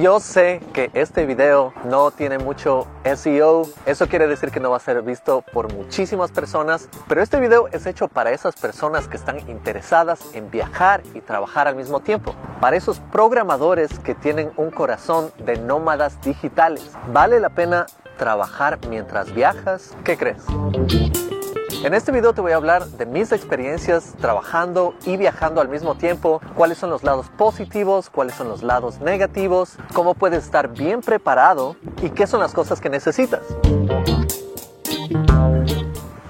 Yo sé que este video no tiene mucho SEO, eso quiere decir que no va a ser visto por muchísimas personas, pero este video es hecho para esas personas que están interesadas en viajar y trabajar al mismo tiempo, para esos programadores que tienen un corazón de nómadas digitales. ¿Vale la pena trabajar mientras viajas? ¿Qué crees? En este video te voy a hablar de mis experiencias trabajando y viajando al mismo tiempo, cuáles son los lados positivos, cuáles son los lados negativos, cómo puedes estar bien preparado y qué son las cosas que necesitas.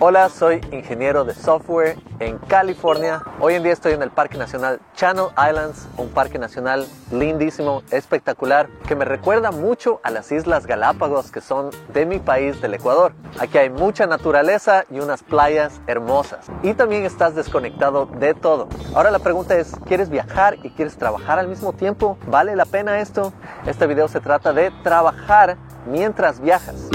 Hola, soy ingeniero de software en California. Hoy en día estoy en el Parque Nacional Channel Islands, un parque nacional lindísimo, espectacular, que me recuerda mucho a las Islas Galápagos que son de mi país, del Ecuador. Aquí hay mucha naturaleza y unas playas hermosas. Y también estás desconectado de todo. Ahora la pregunta es, ¿quieres viajar y quieres trabajar al mismo tiempo? ¿Vale la pena esto? Este video se trata de trabajar mientras viajas.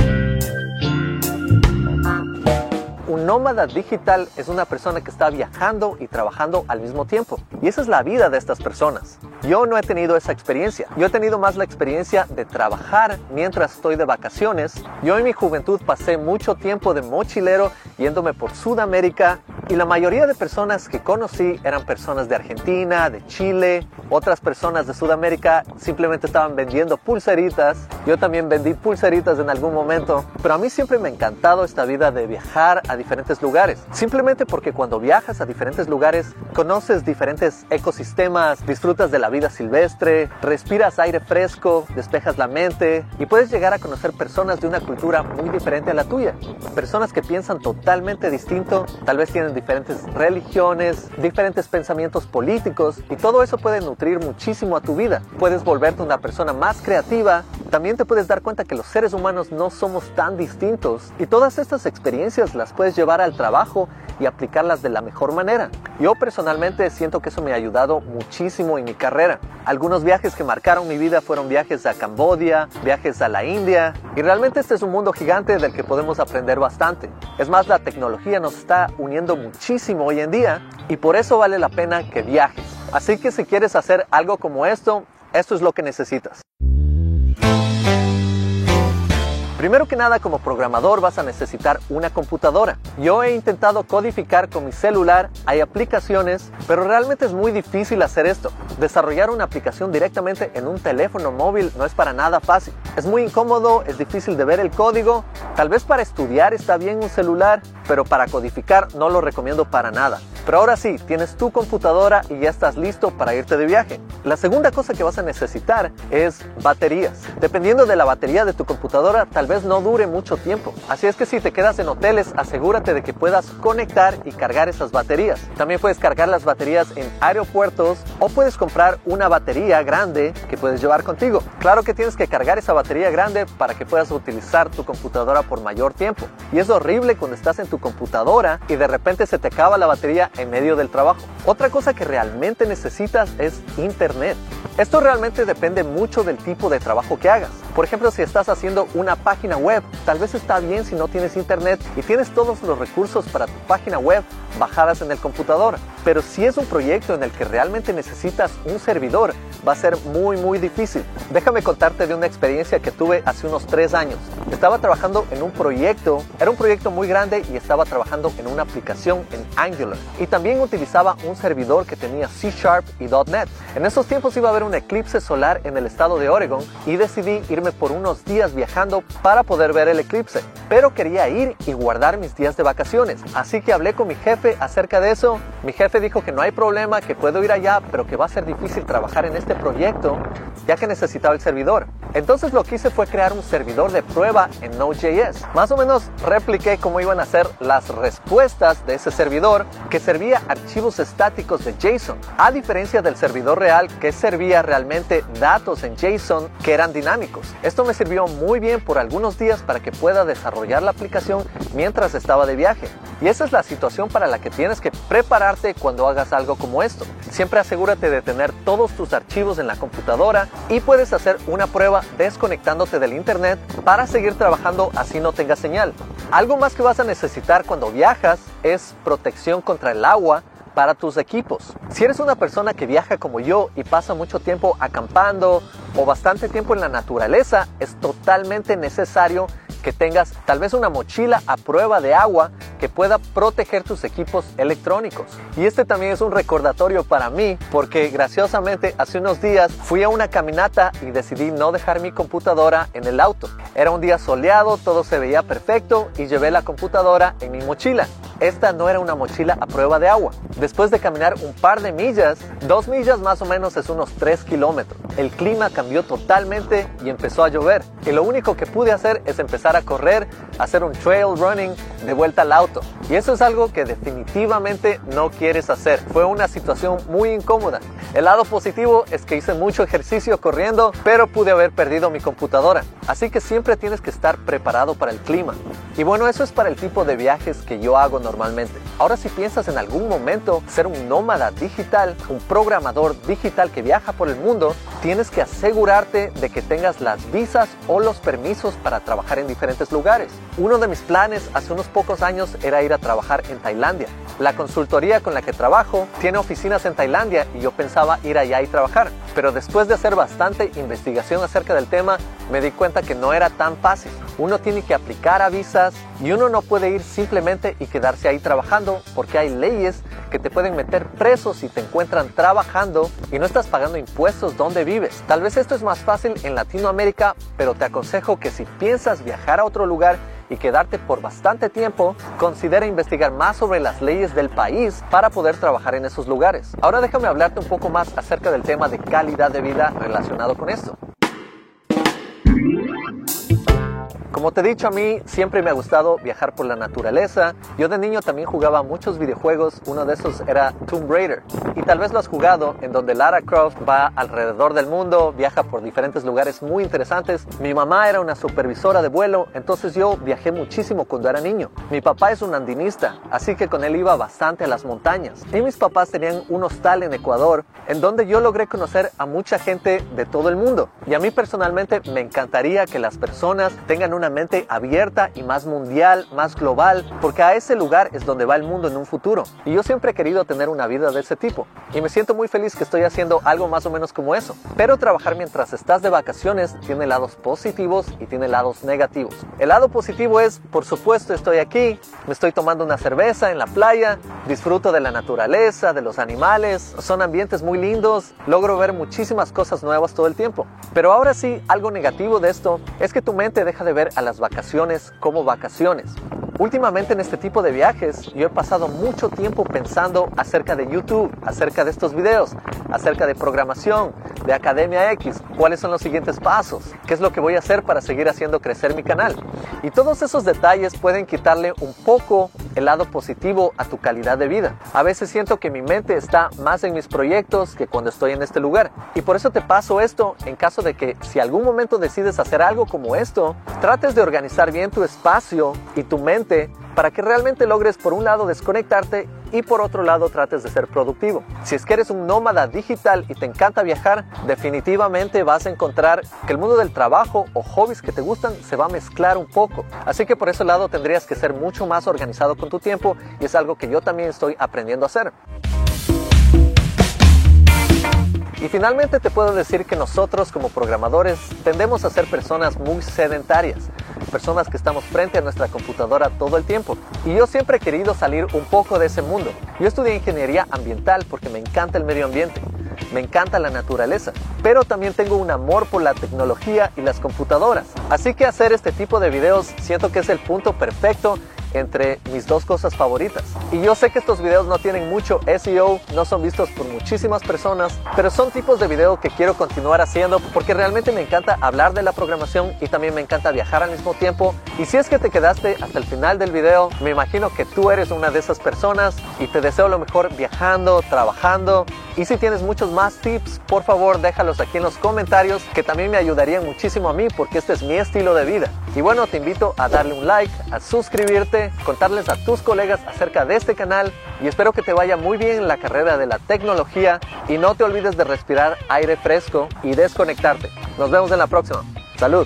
Un nómada digital es una persona que está viajando y trabajando al mismo tiempo. Y esa es la vida de estas personas. Yo no he tenido esa experiencia. Yo he tenido más la experiencia de trabajar mientras estoy de vacaciones. Yo en mi juventud pasé mucho tiempo de mochilero yéndome por Sudamérica y la mayoría de personas que conocí eran personas de Argentina, de Chile, otras personas de Sudamérica simplemente estaban vendiendo pulseritas. Yo también vendí pulseritas en algún momento, pero a mí siempre me ha encantado esta vida de viajar a diferentes lugares. Simplemente porque cuando viajas a diferentes lugares conoces diferentes ecosistemas, disfrutas de la vida silvestre, respiras aire fresco, despejas la mente y puedes llegar a conocer personas de una cultura muy diferente a la tuya. Personas que piensan totalmente distinto, tal vez tienen diferentes religiones, diferentes pensamientos políticos y todo eso puede nutrir muchísimo a tu vida. Puedes volverte una persona más creativa. También te puedes dar cuenta que los seres humanos no somos tan distintos y todas estas experiencias las puedes llevar al trabajo y aplicarlas de la mejor manera. Yo personalmente siento que eso me ha ayudado muchísimo en mi carrera. Algunos viajes que marcaron mi vida fueron viajes a Cambodia, viajes a la India y realmente este es un mundo gigante del que podemos aprender bastante. Es más, la tecnología nos está uniendo muchísimo hoy en día y por eso vale la pena que viajes. Así que si quieres hacer algo como esto, esto es lo que necesitas. Primero que nada, como programador vas a necesitar una computadora. Yo he intentado codificar con mi celular, hay aplicaciones, pero realmente es muy difícil hacer esto. Desarrollar una aplicación directamente en un teléfono móvil no es para nada fácil. Es muy incómodo, es difícil de ver el código. Tal vez para estudiar está bien un celular, pero para codificar no lo recomiendo para nada. Pero ahora sí, tienes tu computadora y ya estás listo para irte de viaje. La segunda cosa que vas a necesitar es baterías. Dependiendo de la batería de tu computadora, tal vez no dure mucho tiempo. Así es que si te quedas en hoteles, asegúrate de que puedas conectar y cargar esas baterías. También puedes cargar las baterías en aeropuertos o puedes comprar una batería grande que puedes llevar contigo. Claro que tienes que cargar esa batería grande para que puedas utilizar tu computadora por mayor tiempo. Y es horrible cuando estás en tu computadora y de repente se te acaba la batería en medio del trabajo. Otra cosa que realmente necesitas es internet. Esto realmente depende mucho del tipo de trabajo que hagas. Por ejemplo, si estás haciendo una página web, tal vez está bien si no tienes internet y tienes todos los recursos para tu página web bajadas en el computador. Pero si es un proyecto en el que realmente necesitas un servidor, va a ser muy muy difícil. Déjame contarte de una experiencia que tuve hace unos tres años. Estaba trabajando en un proyecto, era un proyecto muy grande y estaba trabajando en una aplicación en Angular. Y también utilizaba un servidor que tenía C Sharp y .NET. En esos tiempos iba a haber un eclipse solar en el estado de Oregon y decidí irme por unos días viajando para poder ver el eclipse. Pero quería ir y guardar mis días de vacaciones. Así que hablé con mi jefe acerca de eso. Mi jefe dijo que no hay problema, que puedo ir allá, pero que va a ser difícil trabajar en este proyecto ya que necesitaba el servidor. Entonces lo que hice fue crear un servidor de prueba en Node.js. Más o menos repliqué cómo iban a ser las respuestas de ese servidor que servía archivos estáticos de JSON, a diferencia del servidor real que servía realmente datos en JSON que eran dinámicos. Esto me sirvió muy bien por algunos días para que pueda desarrollar la aplicación mientras estaba de viaje. Y esa es la situación para la que tienes que prepararte cuando hagas algo como esto. Siempre asegúrate de tener todos tus archivos en la computadora y puedes hacer una prueba desconectándote del internet para seguir trabajando así no tengas señal. Algo más que vas a necesitar cuando viajas es protección contra el agua, para tus equipos. Si eres una persona que viaja como yo y pasa mucho tiempo acampando o bastante tiempo en la naturaleza, es totalmente necesario que tengas tal vez una mochila a prueba de agua que pueda proteger tus equipos electrónicos. Y este también es un recordatorio para mí porque graciosamente hace unos días fui a una caminata y decidí no dejar mi computadora en el auto. Era un día soleado, todo se veía perfecto y llevé la computadora en mi mochila. Esta no era una mochila a prueba de agua. Después de caminar un par de millas, dos millas más o menos es unos 3 kilómetros, el clima cambió totalmente y empezó a llover. Y lo único que pude hacer es empezar a correr, hacer un trail running de vuelta al auto. Y eso es algo que definitivamente no quieres hacer. Fue una situación muy incómoda. El lado positivo es que hice mucho ejercicio corriendo, pero pude haber perdido mi computadora. Así que siempre tienes que estar preparado para el clima. Y bueno, eso es para el tipo de viajes que yo hago normalmente. Ahora si piensas en algún momento ser un nómada digital, un programador digital que viaja por el mundo, tienes que asegurarte de que tengas las visas o los permisos para trabajar en diferentes lugares. Uno de mis planes hace unos pocos años era ir a trabajar en Tailandia. La consultoría con la que trabajo tiene oficinas en Tailandia y yo pensaba ir allá y trabajar. Pero después de hacer bastante investigación acerca del tema, me di cuenta que no era tan fácil. Uno tiene que aplicar a visas y uno no puede ir simplemente y quedarse ahí trabajando porque hay leyes que te pueden meter preso si te encuentran trabajando y no estás pagando impuestos donde vives. Tal vez esto es más fácil en Latinoamérica, pero te aconsejo que si piensas viajar a otro lugar y quedarte por bastante tiempo, considera investigar más sobre las leyes del país para poder trabajar en esos lugares. Ahora déjame hablarte un poco más acerca del tema de calidad de vida relacionado con esto. Como te he dicho, a mí siempre me ha gustado viajar por la naturaleza. Yo de niño también jugaba muchos videojuegos. Uno de esos era Tomb Raider. Y tal vez lo has jugado, en donde Lara Croft va alrededor del mundo, viaja por diferentes lugares muy interesantes. Mi mamá era una supervisora de vuelo, entonces yo viajé muchísimo cuando era niño. Mi papá es un andinista, así que con él iba bastante a las montañas. Y mis papás tenían un hostal en Ecuador, en donde yo logré conocer a mucha gente de todo el mundo. Y a mí personalmente me encantaría que las personas tengan una mente abierta y más mundial, más global, porque a ese lugar es donde va el mundo en un futuro. Y yo siempre he querido tener una vida de ese tipo. Y me siento muy feliz que estoy haciendo algo más o menos como eso. Pero trabajar mientras estás de vacaciones tiene lados positivos y tiene lados negativos. El lado positivo es, por supuesto, estoy aquí, me estoy tomando una cerveza en la playa, disfruto de la naturaleza, de los animales, son ambientes muy lindos, logro ver muchísimas cosas nuevas todo el tiempo. Pero ahora sí, algo negativo de esto es que tu mente deja de ver a las vacaciones como vacaciones. Últimamente en este tipo de viajes yo he pasado mucho tiempo pensando acerca de YouTube, acerca de estos videos, acerca de programación, de Academia X, cuáles son los siguientes pasos, qué es lo que voy a hacer para seguir haciendo crecer mi canal. Y todos esos detalles pueden quitarle un poco el lado positivo a tu calidad de vida. A veces siento que mi mente está más en mis proyectos que cuando estoy en este lugar. Y por eso te paso esto en caso de que si algún momento decides hacer algo como esto, trates de organizar bien tu espacio y tu mente para que realmente logres por un lado desconectarte y por otro lado trates de ser productivo. Si es que eres un nómada digital y te encanta viajar, definitivamente vas a encontrar que el mundo del trabajo o hobbies que te gustan se va a mezclar un poco. Así que por ese lado tendrías que ser mucho más organizado con tu tiempo y es algo que yo también estoy aprendiendo a hacer. Y finalmente te puedo decir que nosotros como programadores tendemos a ser personas muy sedentarias, personas que estamos frente a nuestra computadora todo el tiempo. Y yo siempre he querido salir un poco de ese mundo. Yo estudié ingeniería ambiental porque me encanta el medio ambiente, me encanta la naturaleza, pero también tengo un amor por la tecnología y las computadoras. Así que hacer este tipo de videos siento que es el punto perfecto entre mis dos cosas favoritas. Y yo sé que estos videos no tienen mucho SEO, no son vistos por muchísimas personas, pero son tipos de video que quiero continuar haciendo porque realmente me encanta hablar de la programación y también me encanta viajar al mismo tiempo. Y si es que te quedaste hasta el final del video, me imagino que tú eres una de esas personas y te deseo lo mejor viajando, trabajando. Y si tienes muchos más tips, por favor déjalos aquí en los comentarios que también me ayudarían muchísimo a mí porque este es mi estilo de vida. Y bueno, te invito a darle un like, a suscribirte, contarles a tus colegas acerca de este canal y espero que te vaya muy bien en la carrera de la tecnología y no te olvides de respirar aire fresco y desconectarte. Nos vemos en la próxima. Salud.